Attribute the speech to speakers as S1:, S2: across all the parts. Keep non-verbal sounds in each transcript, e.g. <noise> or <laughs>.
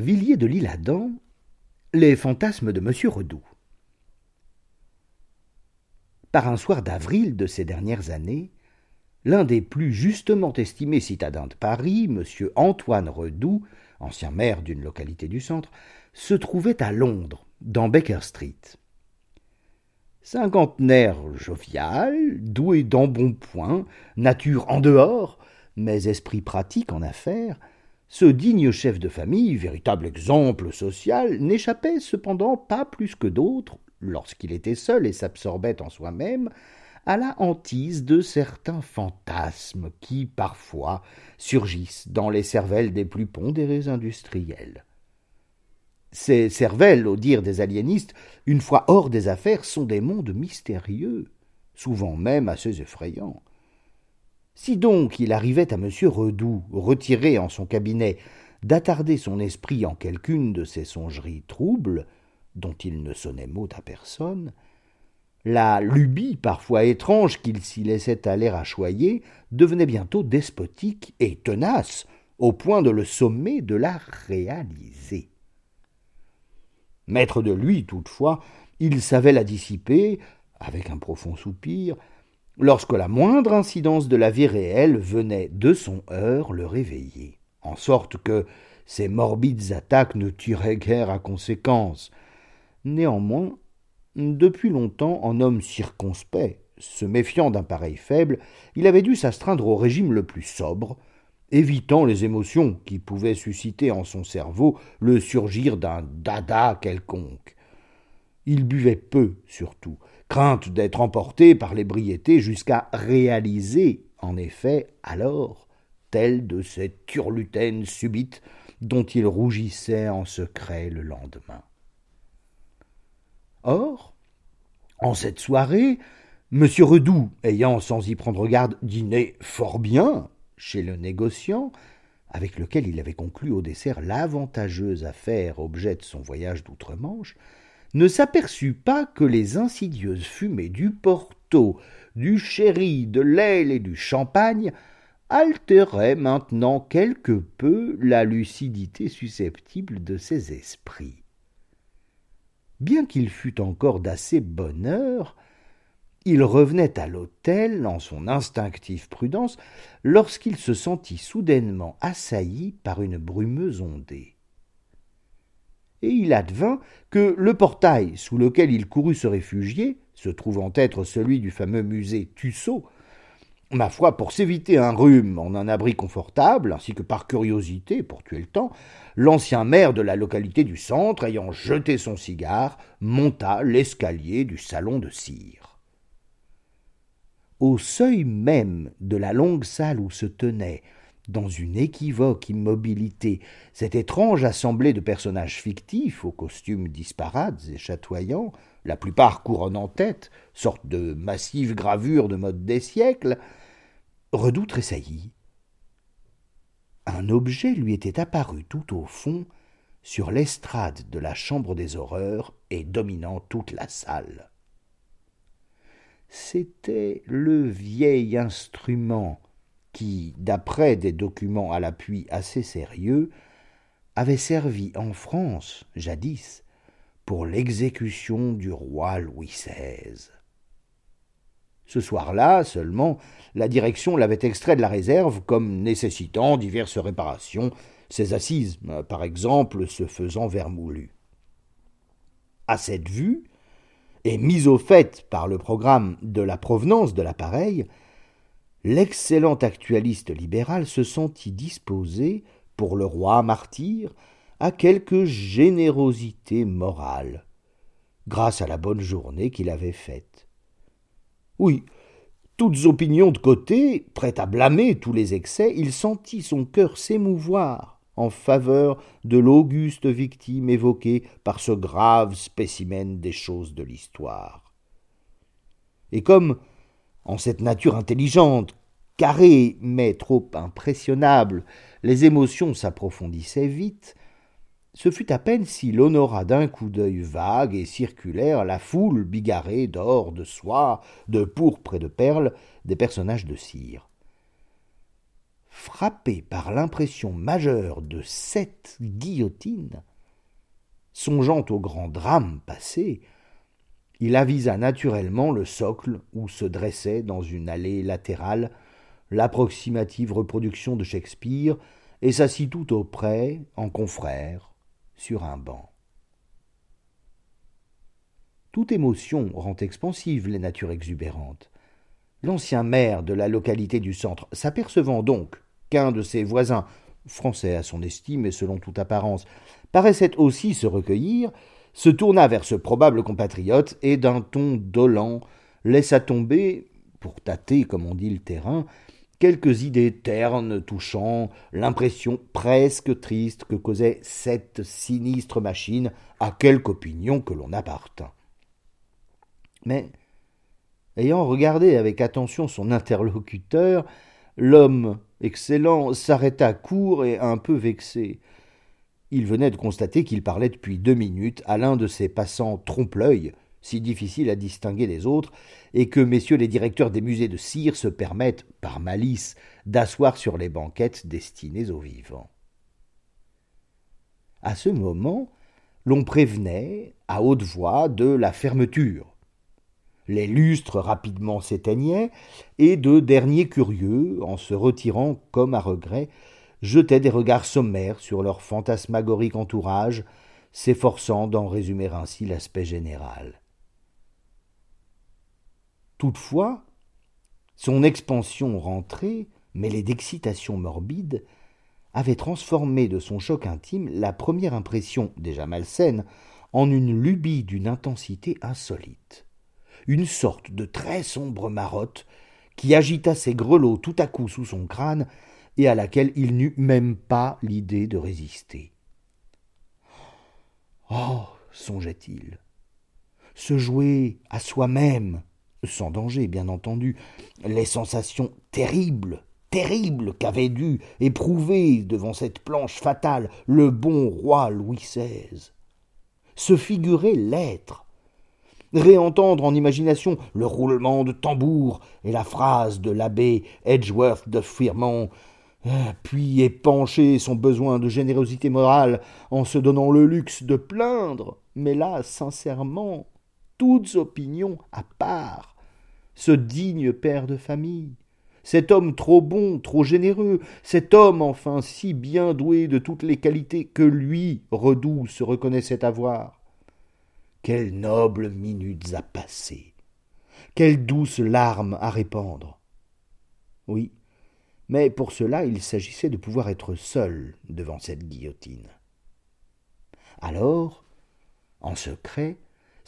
S1: Villiers de l'Isle-Adam, Les fantasmes de Monsieur Redoux. Par un soir d'avril de ces dernières années, l'un des plus justement estimés citadins de Paris, Monsieur Antoine Redoux, ancien maire d'une localité du centre, se trouvait à Londres, dans Baker Street. Cinquantenaire jovial, doué d'embonpoint, nature en dehors, mais esprit pratique en affaires, ce digne chef de famille, véritable exemple social, n'échappait cependant pas plus que d'autres, lorsqu'il était seul et s'absorbait en soi-même, à la hantise de certains fantasmes qui, parfois, surgissent dans les cervelles des plus pondérés industriels. Ces cervelles, au dire des aliénistes, une fois hors des affaires, sont des mondes mystérieux, souvent même assez effrayants. Si donc il arrivait à M. Redoux, retiré en son cabinet, d'attarder son esprit en quelqu'une de ces songeries troubles, dont il ne sonnait mot à personne, la lubie parfois étrange qu'il s'y laissait aller à choyer devenait bientôt despotique et tenace, au point de le sommer de la réaliser. Maître de lui, toutefois, il savait la dissiper, avec un profond soupir, lorsque la moindre incidence de la vie réelle venait de son heure le réveiller, en sorte que ces morbides attaques ne tiraient guère à conséquence. Néanmoins, depuis longtemps, en homme circonspect, se méfiant d'un pareil faible, il avait dû s'astreindre au régime le plus sobre, évitant les émotions qui pouvaient susciter en son cerveau le surgir d'un dada quelconque. Il buvait peu, surtout, crainte d'être emporté par l'ébriété jusqu'à réaliser, en effet, alors, telle de cette turlutaine subite dont il rougissait en secret le lendemain. Or, en cette soirée, M. Redoux, ayant sans y prendre garde dîné fort bien chez le négociant, avec lequel il avait conclu au dessert l'avantageuse affaire objet de son voyage d'outre-Manche, ne s'aperçut pas que les insidieuses fumées du porto, du sherry, de l'aile et du champagne altéraient maintenant quelque peu la lucidité susceptible de ses esprits. Bien qu'il fût encore d'assez bonne heure, il revenait à l'hôtel en son instinctive prudence lorsqu'il se sentit soudainement assailli par une brumeuse ondée et il advint que le portail sous lequel il courut se réfugier, se trouvant être celui du fameux musée Tussaud, ma foi, pour s'éviter un rhume en un abri confortable, ainsi que par curiosité, pour tuer le temps, l'ancien maire de la localité du centre, ayant jeté son cigare, monta l'escalier du salon de cire. Au seuil même de la longue salle où se tenait, dans une équivoque immobilité, cette étrange assemblée de personnages fictifs aux costumes disparates et chatoyants, la plupart couronnant tête, sorte de massives gravures de mode des siècles, Redoux tressaillit. Un objet lui était apparu tout au fond, sur l'estrade de la chambre des horreurs et dominant toute la salle. C'était le vieil instrument qui, d'après des documents à l'appui assez sérieux, avait servi en France, jadis, pour l'exécution du roi Louis XVI. Ce soir-là seulement, la direction l'avait extrait de la réserve comme nécessitant diverses réparations, ses assises, par exemple, se faisant vermoulu. À cette vue, et mise au fait par le programme de la provenance de l'appareil, l'excellent actualiste libéral se sentit disposé, pour le roi martyr, à quelque générosité morale, grâce à la bonne journée qu'il avait faite. Oui, toutes opinions de côté, prêt à blâmer tous les excès, il sentit son cœur s'émouvoir en faveur de l'auguste victime évoquée par ce grave spécimen des choses de l'histoire. Et comme en cette nature intelligente, carrée, mais trop impressionnable, les émotions s'approfondissaient vite, ce fut à peine s'il honora d'un coup d'œil vague et circulaire la foule bigarrée d'or, de soie, de pourpre et de perles des personnages de cire. frappé par l'impression majeure de cette guillotine, songeant au grand drame passé, il avisa naturellement le socle où se dressait dans une allée latérale l'approximative reproduction de Shakespeare et s'assit tout auprès, en confrère, sur un banc. Toute émotion rend expansive les natures exubérantes. L'ancien maire de la localité du centre, s'apercevant donc qu'un de ses voisins, français à son estime et selon toute apparence, paraissait aussi se recueillir, se tourna vers ce probable compatriote et d'un ton dolent laissa tomber, pour tâter, comme on dit, le terrain, quelques idées ternes touchant l'impression presque triste que causait cette sinistre machine à quelque opinion que l'on appartint. Mais, ayant regardé avec attention son interlocuteur, l'homme excellent s'arrêta court et un peu vexé. Il venait de constater qu'il parlait depuis deux minutes à l'un de ces passants trompe-l'œil, si difficile à distinguer des autres, et que messieurs les directeurs des musées de cire se permettent, par malice, d'asseoir sur les banquettes destinées aux vivants. À ce moment, l'on prévenait, à haute voix, de la fermeture. Les lustres rapidement s'éteignaient, et de derniers curieux, en se retirant comme à regret, jetaient des regards sommaires sur leur fantasmagorique entourage, s'efforçant d'en résumer ainsi l'aspect général. Toutefois, son expansion rentrée, mêlée d'excitation morbide, avait transformé de son choc intime la première impression, déjà malsaine, en une lubie d'une intensité insolite. Une sorte de très sombre marotte qui agita ses grelots tout à coup sous son crâne et à laquelle il n'eut même pas l'idée de résister. Oh songeait-il, se jouer à soi-même, sans danger bien entendu, les sensations terribles, terribles qu'avait dû éprouver devant cette planche fatale le bon roi Louis XVI. Se figurer l'être, réentendre en imagination le roulement de tambour et la phrase de l'abbé Edgeworth de Firmont, puis épancher son besoin de générosité morale en se donnant le luxe de plaindre, mais là, sincèrement, toutes opinions à part, ce digne père de famille, cet homme trop bon, trop généreux, cet homme enfin si bien doué de toutes les qualités que lui, Redoux, se reconnaissait avoir. Quelles nobles minutes à passer, quelles douces larmes à répandre. Oui, mais pour cela il s'agissait de pouvoir être seul devant cette guillotine. Alors, en secret,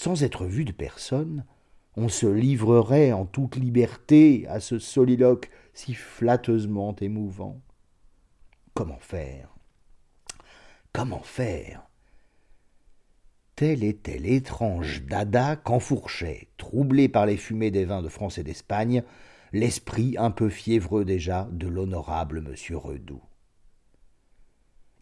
S1: sans être vu de personne, on se livrerait en toute liberté à ce soliloque si flatteusement émouvant. Comment faire? Comment faire? Tel était l'étrange dada qu'enfourchait, troublé par les fumées des vins de France et d'Espagne, l'esprit un peu fiévreux déjà de l'honorable monsieur Redoux.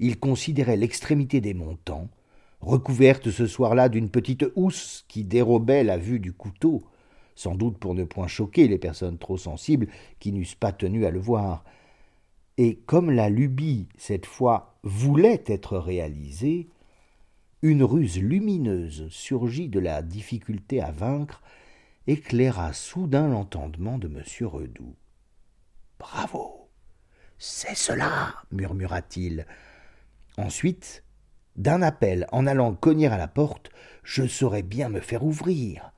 S1: Il considérait l'extrémité des montants, recouverte ce soir-là d'une petite housse qui dérobait la vue du couteau, sans doute pour ne point choquer les personnes trop sensibles qui n'eussent pas tenu à le voir. Et comme la lubie, cette fois, voulait être réalisée, une ruse lumineuse surgit de la difficulté à vaincre, éclaira soudain l'entendement de M. Redoux. Bravo. C'est cela. murmura-t-il. Ensuite, d'un appel en allant cogner à la porte, je saurais bien me faire ouvrir.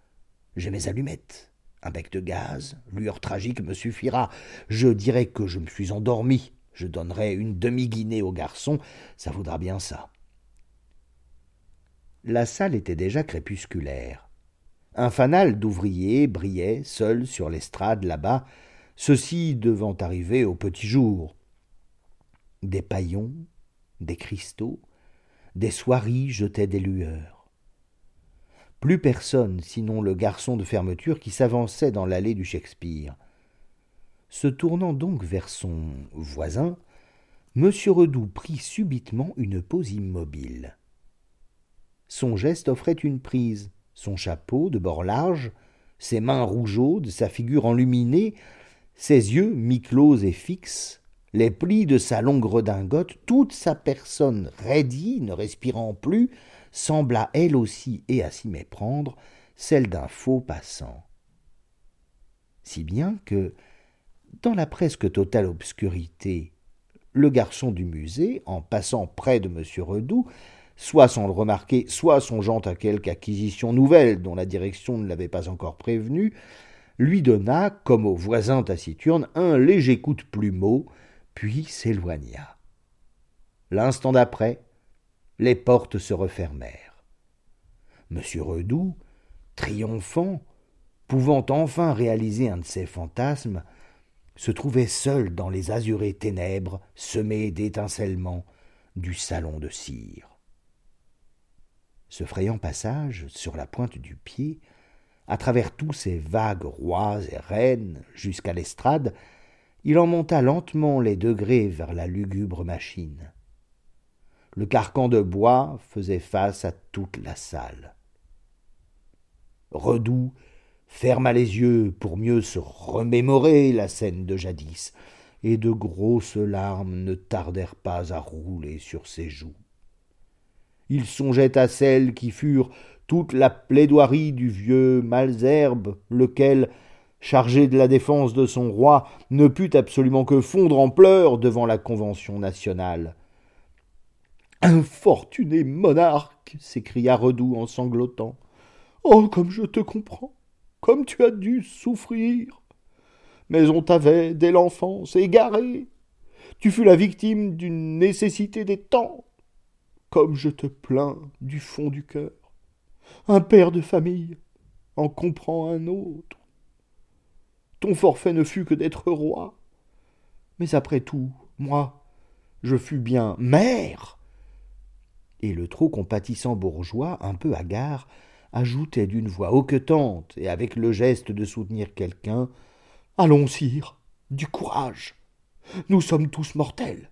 S1: J'ai mes allumettes. Un bec de gaz, lueur tragique me suffira. Je dirai que je me suis endormi. Je donnerai une demi-guinée au garçon, ça vaudra bien ça. La salle était déjà crépusculaire. Un fanal d'ouvriers brillait seul sur l'estrade là-bas, ceux-ci devant arriver au petit jour. Des paillons, des cristaux, des soieries jetaient des lueurs. Plus personne, sinon le garçon de fermeture qui s'avançait dans l'allée du Shakespeare. Se tournant donc vers son voisin, M. Redoux prit subitement une pose immobile. Son geste offrait une prise, son chapeau de bord large, ses mains rougeaudes, sa figure enluminée, ses yeux mi-clos et fixes, les plis de sa longue redingote, toute sa personne raidie, ne respirant plus, sembla elle aussi, et à s'y méprendre, celle d'un faux passant. Si bien que, dans la presque totale obscurité, le garçon du musée, en passant près de M. Redoux, soit sans le remarquer, soit songeant à quelque acquisition nouvelle dont la direction ne l'avait pas encore prévenu, lui donna, comme au voisin taciturne, un léger coup de plumeau, puis s'éloigna. L'instant d'après, les portes se refermèrent. M. Redoux, triomphant, pouvant enfin réaliser un de ses fantasmes, se trouvait seul dans les azurées ténèbres semées d'étincellements du salon de cire. Ce frayant passage, sur la pointe du pied, à travers tous ces vagues rois et reines, jusqu'à l'estrade, il en monta lentement les degrés vers la lugubre machine. Le carcan de bois faisait face à toute la salle. Redoux ferma les yeux pour mieux se remémorer la scène de jadis, et de grosses larmes ne tardèrent pas à rouler sur ses joues. Il songeait à celles qui furent toute la plaidoirie du vieux Malzerbe, lequel, chargé de la défense de son roi, ne put absolument que fondre en pleurs devant la Convention nationale. Infortuné monarque! s'écria Redoux en sanglotant. Oh, comme je te comprends Comme tu as dû souffrir! Mais on t'avait, dès l'enfance, égaré. Tu fus la victime d'une nécessité des temps. Comme je te plains du fond du cœur Un père de famille en comprend un autre ton forfait ne fut que d'être roi. Mais après tout, moi, je fus bien mère. Et le trop compatissant bourgeois, un peu hagard, ajoutait d'une voix hoquetante et avec le geste de soutenir quelqu'un Allons, sire, du courage. Nous sommes tous mortels.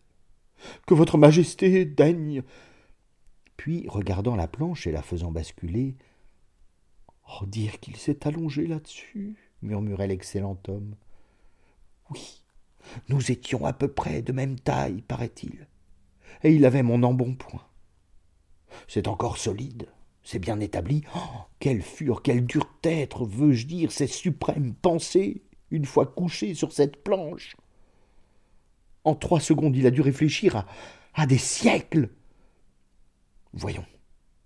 S1: Que votre majesté daigne. Puis, regardant la planche et la faisant basculer, Oh, dire qu'il s'est allongé là-dessus murmurait l'excellent homme. Oui, nous étions à peu près de même taille, paraît-il, et il avait mon embonpoint. C'est encore solide, c'est bien établi. Oh, quelle furent, quelle être, veux-je dire, ces suprêmes pensées, une fois couché sur cette planche. En trois secondes, il a dû réfléchir à, à des siècles. Voyons,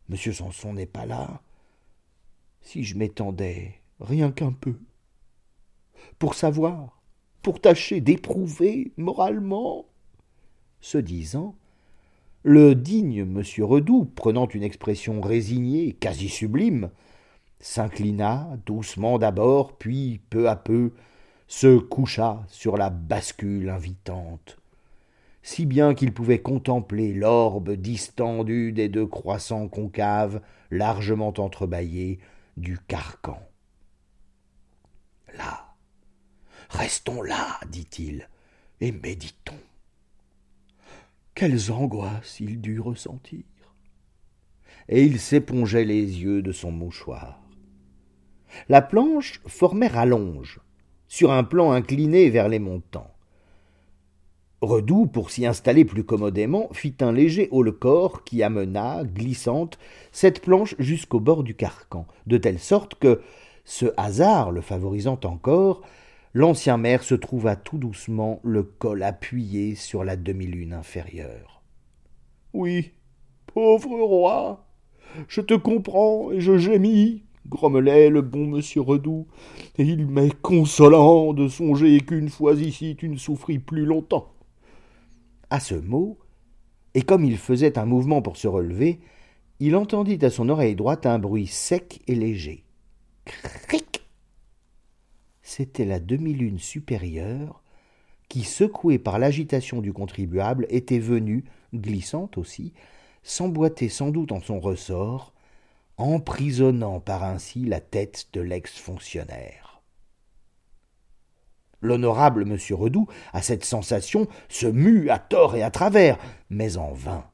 S1: monsieur Sanson n'est pas là. Si je m'étendais rien qu'un peu, pour savoir, pour tâcher d'éprouver moralement. Ce disant, le digne M. Redoux, prenant une expression résignée, quasi sublime, s'inclina doucement d'abord, puis peu à peu se coucha sur la bascule invitante, si bien qu'il pouvait contempler l'orbe distendu des deux croissants concaves largement entrebâillés du carcan. Là, Restons là, dit-il, et méditons. Quelles angoisses il dut ressentir. Et il s'épongeait les yeux de son mouchoir. La planche formait rallonge, sur un plan incliné vers les montants. Redoux, pour s'y installer plus commodément, fit un léger haut-le-corps qui amena, glissante, cette planche jusqu'au bord du carcan, de telle sorte que, ce hasard le favorisant encore, l'ancien maire se trouva tout doucement le col appuyé sur la demi-lune inférieure. Oui, pauvre roi, je te comprends et je gémis, grommelait le bon monsieur Redoux, et il m'est consolant de songer qu'une fois ici tu ne souffris plus longtemps. À ce mot, et comme il faisait un mouvement pour se relever, il entendit à son oreille droite un bruit sec et léger. C'était la demi-lune supérieure qui, secouée par l'agitation du contribuable, était venue, glissante aussi, s'emboîter sans doute en son ressort, emprisonnant par ainsi la tête de l'ex-fonctionnaire. L'honorable M. Redoux, à cette sensation, se mut à tort et à travers, mais en vain.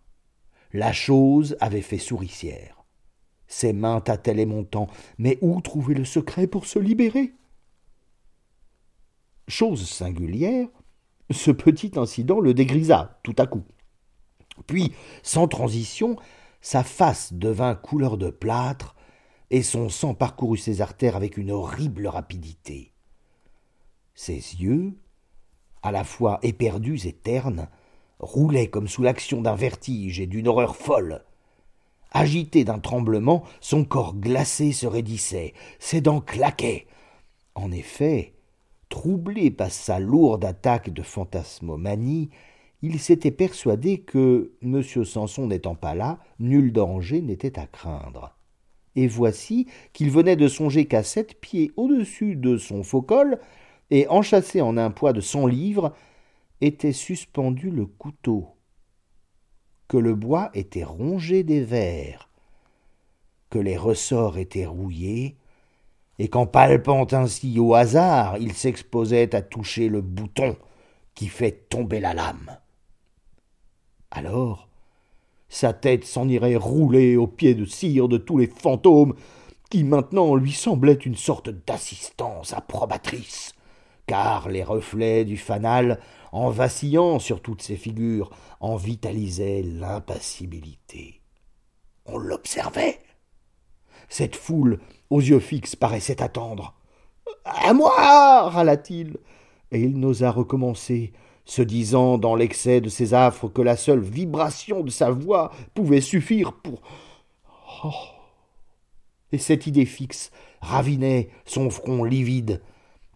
S1: La chose avait fait souricière. Ses mains tâtaient les montants, mais où trouver le secret pour se libérer? Chose singulière, Ce petit incident le dégrisa tout à coup. Puis, sans transition, sa face devint couleur de plâtre, et son sang parcourut ses artères avec une horrible rapidité. Ses yeux, à la fois éperdus et ternes, roulaient comme sous l'action d'un vertige et d'une horreur folle. Agité d'un tremblement, son corps glacé se raidissait, ses dents claquaient. En effet, troublé par sa lourde attaque de fantasmomanie, il s'était persuadé que, M. Sanson n'étant pas là, nul danger n'était à craindre. Et voici qu'il venait de songer qu'à sept pieds au-dessus de son faux col, et enchâssé en un poids de cent livres, était suspendu le couteau, que le bois était rongé des vers, que les ressorts étaient rouillés, et qu'en palpant ainsi au hasard, il s'exposait à toucher le bouton qui fait tomber la lame. Alors, sa tête s'en irait rouler aux pieds de cire de tous les fantômes, qui maintenant lui semblaient une sorte d'assistance approbatrice, car les reflets du fanal, en vacillant sur toutes ces figures, en vitalisaient l'impassibilité. On l'observait. Cette foule, aux yeux fixes, paraissait attendre. À moi râla-t-il, et il n'osa recommencer, se disant dans l'excès de ses affres que la seule vibration de sa voix pouvait suffire pour. Oh. Et cette idée fixe ravinait son front livide,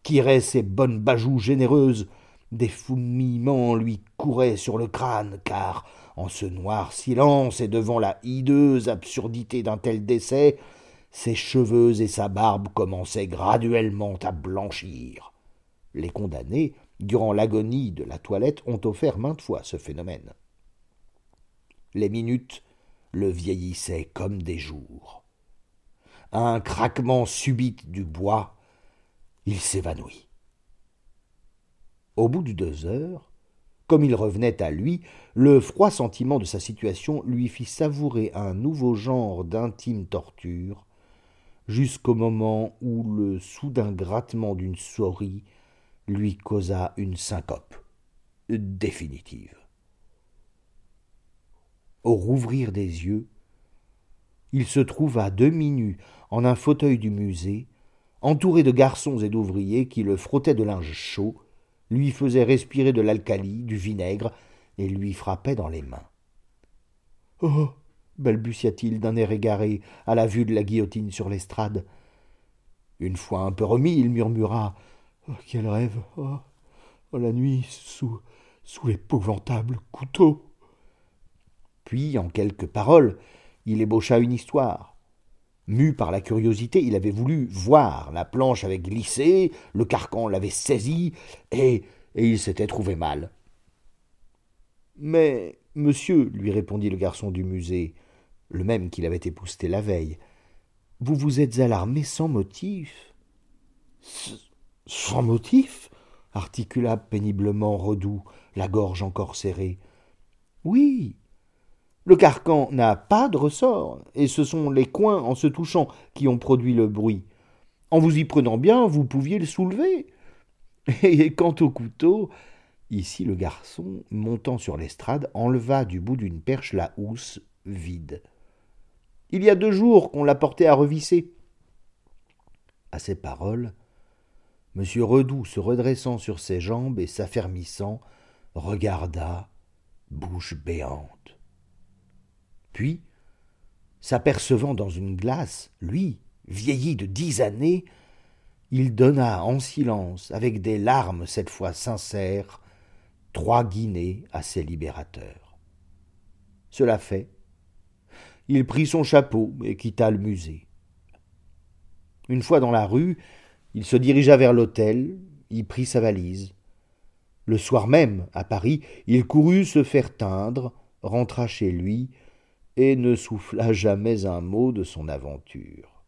S1: tirait ses bonnes bajoues généreuses, des fourmillements lui couraient sur le crâne, car, en ce noir silence et devant la hideuse absurdité d'un tel décès, ses cheveux et sa barbe commençaient graduellement à blanchir. Les condamnés, durant l'agonie de la toilette, ont offert maintes fois ce phénomène. Les minutes le vieillissaient comme des jours. un craquement subit du bois il s'évanouit. Au bout de deux heures, comme il revenait à lui, le froid sentiment de sa situation lui fit savourer un nouveau genre d'intime torture, jusqu'au moment où le soudain grattement d'une souris lui causa une syncope définitive. Au rouvrir des yeux, il se trouva demi-nu en un fauteuil du musée, entouré de garçons et d'ouvriers qui le frottaient de linge chaud, lui faisaient respirer de l'alcali, du vinaigre, et lui frappaient dans les mains. Oh balbutia-t-il d'un air égaré à la vue de la guillotine sur l'estrade. Une fois un peu remis, il murmura oh, Quel rêve oh, oh, la nuit sous, sous l'épouvantable couteau Puis, en quelques paroles, il ébaucha une histoire. Mu par la curiosité, il avait voulu voir. La planche avait glissé, le carcan l'avait saisi, et, et il s'était trouvé mal. Mais, monsieur, lui répondit le garçon du musée, le même qu'il avait épousté la veille, vous vous êtes alarmé sans motif? Sans motif? articula péniblement Redoux, la gorge encore serrée. Oui, le carcan n'a pas de ressort, et ce sont les coins en se touchant qui ont produit le bruit. En vous y prenant bien, vous pouviez le soulever. Et quant au couteau, ici le garçon, montant sur l'estrade, enleva du bout d'une perche la housse vide. Il y a deux jours qu'on l'a porté à revisser. À ces paroles, M. Redoux, se redressant sur ses jambes et s'affermissant, regarda, bouche béante. Puis, s'apercevant dans une glace, lui, vieilli de dix années, il donna en silence, avec des larmes cette fois sincères, trois guinées à ses libérateurs. Cela fait, il prit son chapeau et quitta le musée. Une fois dans la rue, il se dirigea vers l'hôtel, y prit sa valise. Le soir même, à Paris, il courut se faire teindre, rentra chez lui, et ne souffla jamais un mot de son aventure.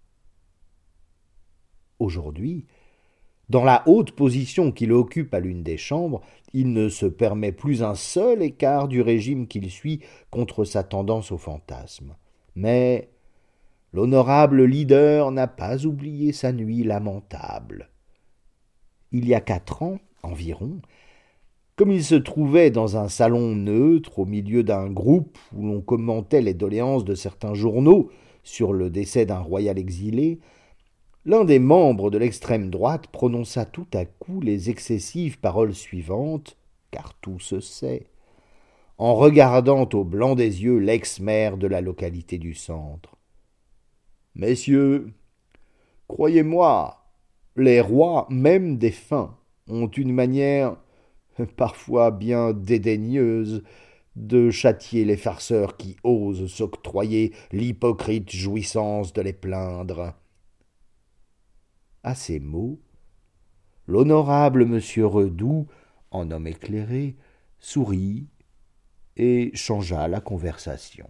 S1: Aujourd'hui, dans la haute position qu'il occupe à l'une des chambres, il ne se permet plus un seul écart du régime qu'il suit contre sa tendance au fantasme. Mais l'honorable leader n'a pas oublié sa nuit lamentable. Il y a quatre ans environ, Comme il se trouvait dans un salon neutre au milieu d'un groupe où l'on commentait les doléances de certains journaux sur le décès d'un royal exilé, l'un des membres de l'extrême droite prononça tout à coup les excessives paroles suivantes, car tout se sait, en regardant au blanc des yeux l'ex-maire de la localité du centre. Messieurs, croyez-moi, les rois, même défunts, ont une manière <laughs> parfois bien dédaigneuse de châtier les farceurs qui osent s'octroyer l'hypocrite jouissance de les plaindre. À ces mots, l'honorable monsieur Redoux, en homme éclairé, sourit et changea la conversation.